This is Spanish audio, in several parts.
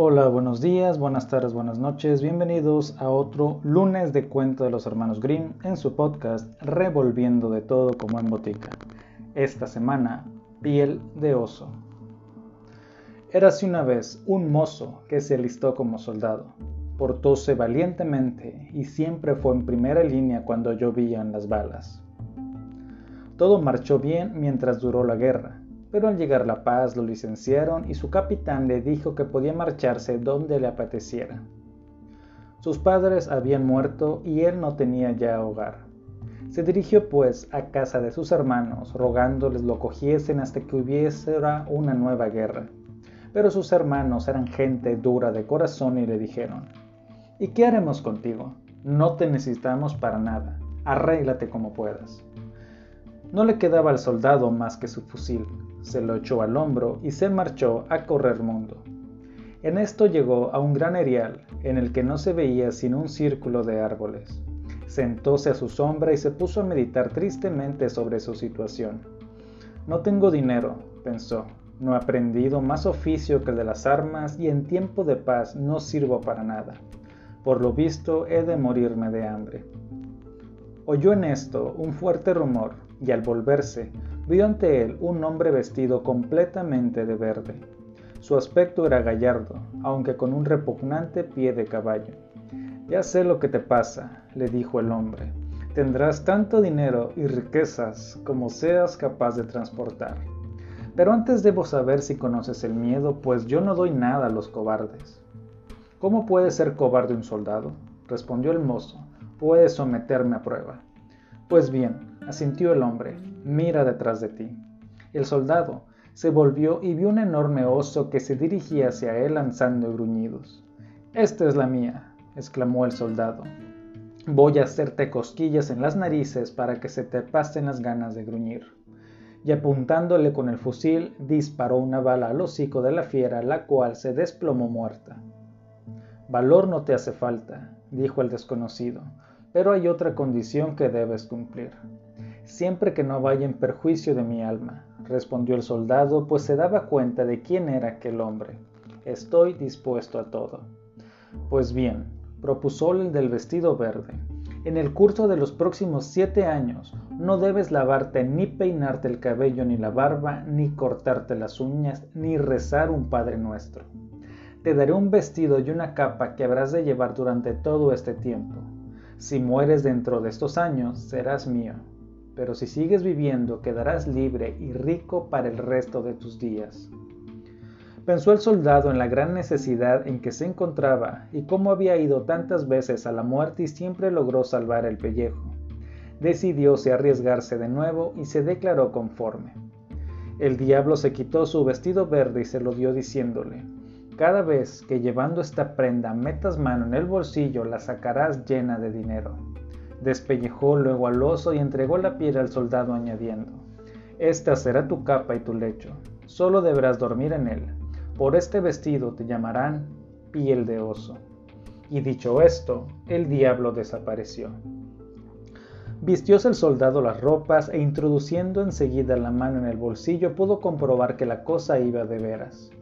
Hola, buenos días, buenas tardes, buenas noches, bienvenidos a otro lunes de cuento de los hermanos Grimm en su podcast Revolviendo de todo como en botica. Esta semana, piel de oso. Érase una vez un mozo que se alistó como soldado. Portóse valientemente y siempre fue en primera línea cuando llovían las balas. Todo marchó bien mientras duró la guerra, pero al llegar la paz lo licenciaron y su capitán le dijo que podía marcharse donde le apeteciera. Sus padres habían muerto y él no tenía ya hogar. Se dirigió pues a casa de sus hermanos, rogándoles lo cogiesen hasta que hubiese una nueva guerra. Pero sus hermanos eran gente dura de corazón y le dijeron, ¿Y qué haremos contigo? No te necesitamos para nada, arréglate como puedas. No le quedaba al soldado más que su fusil, se lo echó al hombro y se marchó a correr mundo. En esto llegó a un gran erial en el que no se veía sino un círculo de árboles. Sentóse a su sombra y se puso a meditar tristemente sobre su situación. No tengo dinero, pensó, no he aprendido más oficio que el de las armas y en tiempo de paz no sirvo para nada. Por lo visto he de morirme de hambre. Oyó en esto un fuerte rumor y al volverse vio ante él un hombre vestido completamente de verde. Su aspecto era gallardo, aunque con un repugnante pie de caballo. Ya sé lo que te pasa, le dijo el hombre. Tendrás tanto dinero y riquezas como seas capaz de transportar. Pero antes debo saber si conoces el miedo, pues yo no doy nada a los cobardes. ¿Cómo puede ser cobarde un soldado? respondió el mozo. Puede someterme a prueba. Pues bien, asintió el hombre, mira detrás de ti. El soldado se volvió y vio un enorme oso que se dirigía hacia él lanzando gruñidos. Esta es la mía, exclamó el soldado. Voy a hacerte cosquillas en las narices para que se te pasen las ganas de gruñir. Y apuntándole con el fusil, disparó una bala al hocico de la fiera, la cual se desplomó muerta. Valor no te hace falta, dijo el desconocido, pero hay otra condición que debes cumplir siempre que no vaya en perjuicio de mi alma, respondió el soldado, pues se daba cuenta de quién era aquel hombre. Estoy dispuesto a todo. Pues bien, propuso el del vestido verde, en el curso de los próximos siete años no debes lavarte ni peinarte el cabello ni la barba, ni cortarte las uñas, ni rezar un Padre Nuestro. Te daré un vestido y una capa que habrás de llevar durante todo este tiempo. Si mueres dentro de estos años, serás mío pero si sigues viviendo quedarás libre y rico para el resto de tus días. Pensó el soldado en la gran necesidad en que se encontraba y cómo había ido tantas veces a la muerte y siempre logró salvar el pellejo. Decidióse arriesgarse de nuevo y se declaró conforme. El diablo se quitó su vestido verde y se lo dio diciéndole, cada vez que llevando esta prenda metas mano en el bolsillo la sacarás llena de dinero. Despellejó luego al oso y entregó la piel al soldado añadiendo, Esta será tu capa y tu lecho, solo deberás dormir en él. Por este vestido te llamarán piel de oso. Y dicho esto, el diablo desapareció. Vistióse el soldado las ropas e introduciendo enseguida la mano en el bolsillo pudo comprobar que la cosa iba de veras.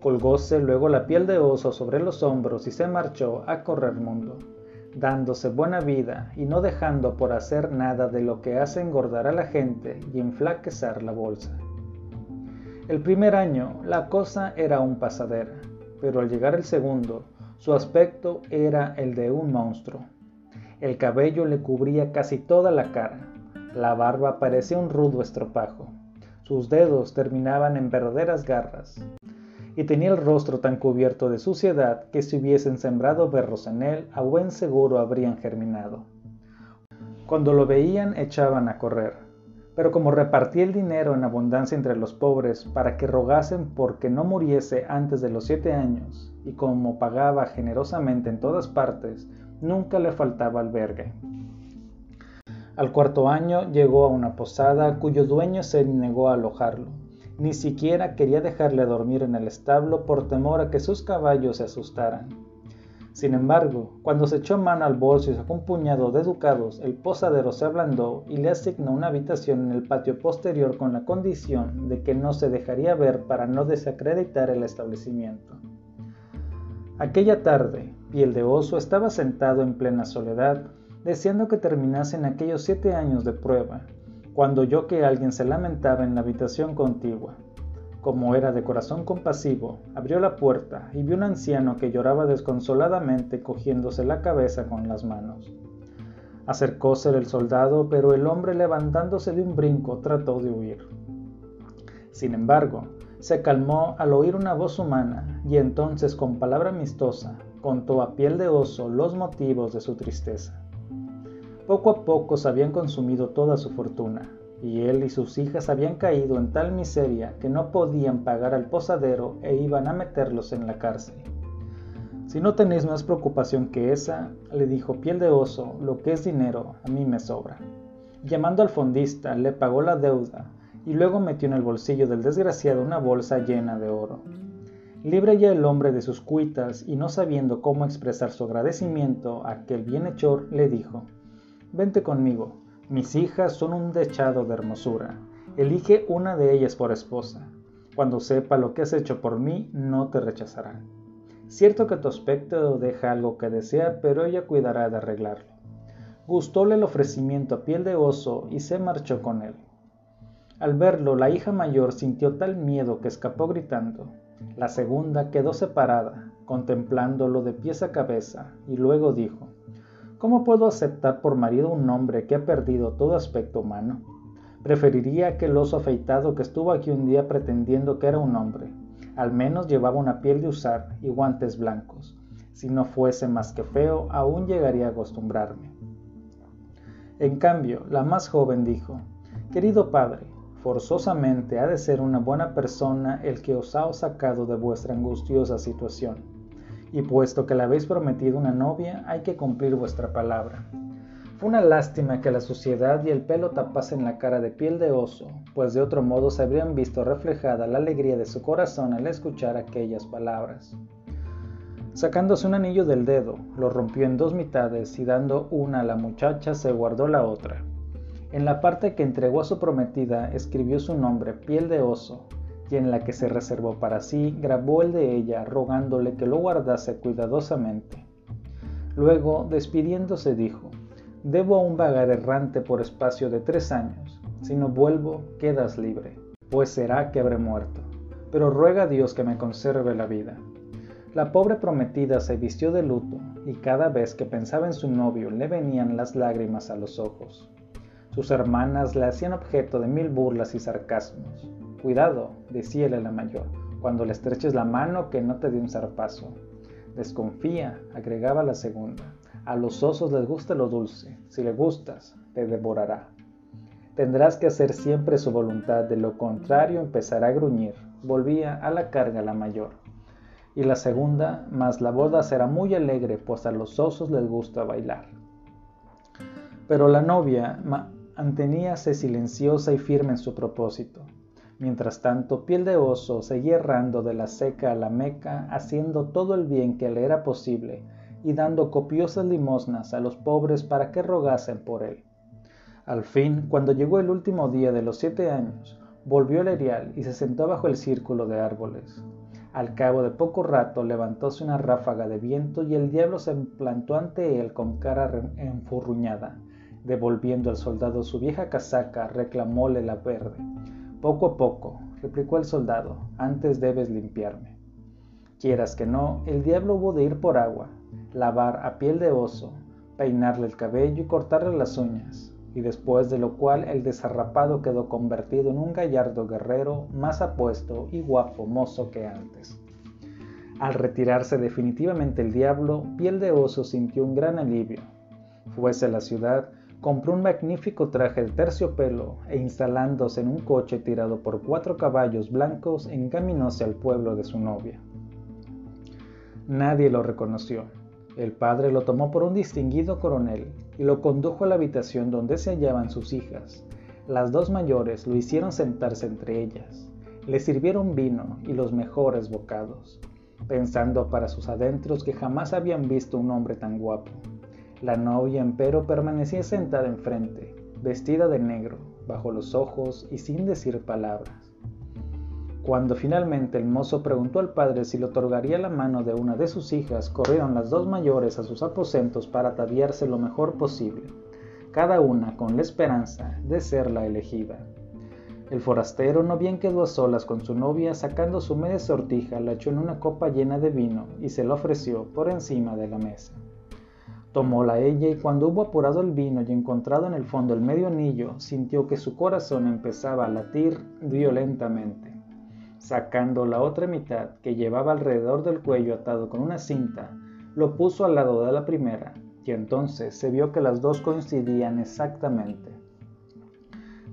Colgóse luego la piel de oso sobre los hombros y se marchó a correr mundo dándose buena vida y no dejando por hacer nada de lo que hace engordar a la gente y enflaquecer la bolsa. El primer año la cosa era un pasadera, pero al llegar el segundo, su aspecto era el de un monstruo. El cabello le cubría casi toda la cara, la barba parecía un rudo estropajo, sus dedos terminaban en verdaderas garras, y tenía el rostro tan cubierto de suciedad que si hubiesen sembrado berros en él, a buen seguro habrían germinado. Cuando lo veían echaban a correr, pero como repartía el dinero en abundancia entre los pobres para que rogasen porque no muriese antes de los siete años, y como pagaba generosamente en todas partes, nunca le faltaba albergue. Al cuarto año llegó a una posada cuyo dueño se negó a alojarlo ni siquiera quería dejarle dormir en el establo por temor a que sus caballos se asustaran. Sin embargo, cuando se echó mano al bolso y sacó un puñado de ducados, el posadero se ablandó y le asignó una habitación en el patio posterior con la condición de que no se dejaría ver para no desacreditar el establecimiento. Aquella tarde, Piel de Oso estaba sentado en plena soledad, deseando que terminasen aquellos siete años de prueba, cuando oyó que alguien se lamentaba en la habitación contigua. Como era de corazón compasivo, abrió la puerta y vio un anciano que lloraba desconsoladamente cogiéndose la cabeza con las manos. Acercóse el soldado, pero el hombre levantándose de un brinco trató de huir. Sin embargo, se calmó al oír una voz humana y entonces con palabra amistosa contó a piel de oso los motivos de su tristeza. Poco a poco se habían consumido toda su fortuna, y él y sus hijas habían caído en tal miseria que no podían pagar al posadero e iban a meterlos en la cárcel. Si no tenéis más preocupación que esa, le dijo piel de oso, lo que es dinero a mí me sobra. Llamando al fondista, le pagó la deuda y luego metió en el bolsillo del desgraciado una bolsa llena de oro. Libre ya el hombre de sus cuitas y no sabiendo cómo expresar su agradecimiento a aquel bienhechor, le dijo, Vente conmigo, mis hijas son un dechado de hermosura, elige una de ellas por esposa. Cuando sepa lo que has hecho por mí, no te rechazará. Cierto que tu aspecto deja algo que desea, pero ella cuidará de arreglarlo. Gustóle el ofrecimiento a piel de oso y se marchó con él. Al verlo, la hija mayor sintió tal miedo que escapó gritando. La segunda quedó separada, contemplándolo de pies a cabeza, y luego dijo, ¿Cómo puedo aceptar por marido un hombre que ha perdido todo aspecto humano? Preferiría que el oso afeitado que estuvo aquí un día pretendiendo que era un hombre. Al menos llevaba una piel de usar y guantes blancos. Si no fuese más que feo, aún llegaría a acostumbrarme. En cambio, la más joven dijo, Querido padre, Forzosamente ha de ser una buena persona el que os ha sacado de vuestra angustiosa situación. Y puesto que le habéis prometido una novia, hay que cumplir vuestra palabra. Fue una lástima que la suciedad y el pelo tapasen la cara de piel de oso, pues de otro modo se habrían visto reflejada la alegría de su corazón al escuchar aquellas palabras. Sacándose un anillo del dedo, lo rompió en dos mitades y dando una a la muchacha se guardó la otra. En la parte que entregó a su prometida escribió su nombre, piel de oso, y en la que se reservó para sí grabó el de ella, rogándole que lo guardase cuidadosamente. Luego, despidiéndose, dijo, Debo aún vagar errante por espacio de tres años. Si no vuelvo, quedas libre, pues será que habré muerto. Pero ruega a Dios que me conserve la vida. La pobre prometida se vistió de luto, y cada vez que pensaba en su novio le venían las lágrimas a los ojos. Sus hermanas le hacían objeto de mil burlas y sarcasmos. Cuidado, decíale la mayor, cuando le estreches la mano que no te dé un zarpazo. Desconfía, agregaba la segunda. A los osos les gusta lo dulce. Si le gustas, te devorará. Tendrás que hacer siempre su voluntad, de lo contrario empezará a gruñir. Volvía a la carga la mayor. Y la segunda, mas la boda será muy alegre, pues a los osos les gusta bailar. Pero la novia, manteníase silenciosa y firme en su propósito. Mientras tanto, Piel de Oso seguía errando de la seca a la meca, haciendo todo el bien que le era posible y dando copiosas limosnas a los pobres para que rogasen por él. Al fin, cuando llegó el último día de los siete años, volvió el erial y se sentó bajo el círculo de árboles. Al cabo de poco rato levantóse una ráfaga de viento y el diablo se plantó ante él con cara enfurruñada Devolviendo al soldado su vieja casaca, reclamóle la verde. Poco a poco, replicó el soldado, antes debes limpiarme. Quieras que no, el diablo hubo de ir por agua, lavar a piel de oso, peinarle el cabello y cortarle las uñas, y después de lo cual el desarrapado quedó convertido en un gallardo guerrero más apuesto y guapo mozo que antes. Al retirarse definitivamente el diablo, piel de oso sintió un gran alivio. Fuese a la ciudad, compró un magnífico traje de terciopelo e instalándose en un coche tirado por cuatro caballos blancos encaminóse al pueblo de su novia. Nadie lo reconoció. El padre lo tomó por un distinguido coronel y lo condujo a la habitación donde se hallaban sus hijas. Las dos mayores lo hicieron sentarse entre ellas. Le sirvieron vino y los mejores bocados, pensando para sus adentros que jamás habían visto un hombre tan guapo. La novia, empero, permanecía sentada enfrente, vestida de negro, bajo los ojos y sin decir palabras. Cuando finalmente el mozo preguntó al padre si le otorgaría la mano de una de sus hijas, corrieron las dos mayores a sus aposentos para ataviarse lo mejor posible, cada una con la esperanza de ser la elegida. El forastero no bien quedó a solas con su novia, sacando su media sortija, la echó en una copa llena de vino y se la ofreció por encima de la mesa. Tomóla ella y cuando hubo apurado el vino y encontrado en el fondo el medio anillo, sintió que su corazón empezaba a latir violentamente. Sacando la otra mitad, que llevaba alrededor del cuello atado con una cinta, lo puso al lado de la primera, y entonces se vio que las dos coincidían exactamente.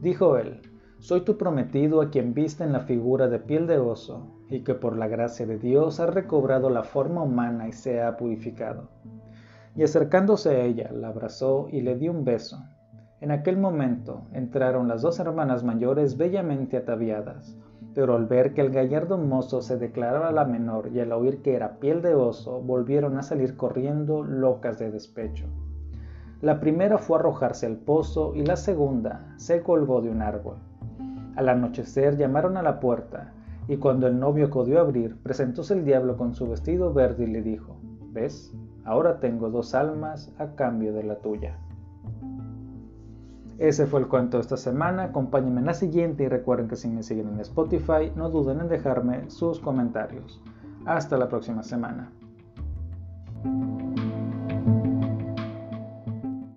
Dijo él, soy tu prometido a quien viste en la figura de piel de oso, y que por la gracia de Dios ha recobrado la forma humana y se ha purificado. Y acercándose a ella, la abrazó y le dio un beso. En aquel momento entraron las dos hermanas mayores bellamente ataviadas, pero al ver que el gallardo mozo se declaraba la menor y al oír que era piel de oso, volvieron a salir corriendo locas de despecho. La primera fue a arrojarse al pozo y la segunda se colgó de un árbol. Al anochecer llamaron a la puerta, y cuando el novio acudió a abrir, presentóse el diablo con su vestido verde y le dijo, ¿ves? Ahora tengo dos almas a cambio de la tuya. Ese fue el cuento de esta semana. Acompáñenme en la siguiente y recuerden que si me siguen en Spotify, no duden en dejarme sus comentarios. Hasta la próxima semana.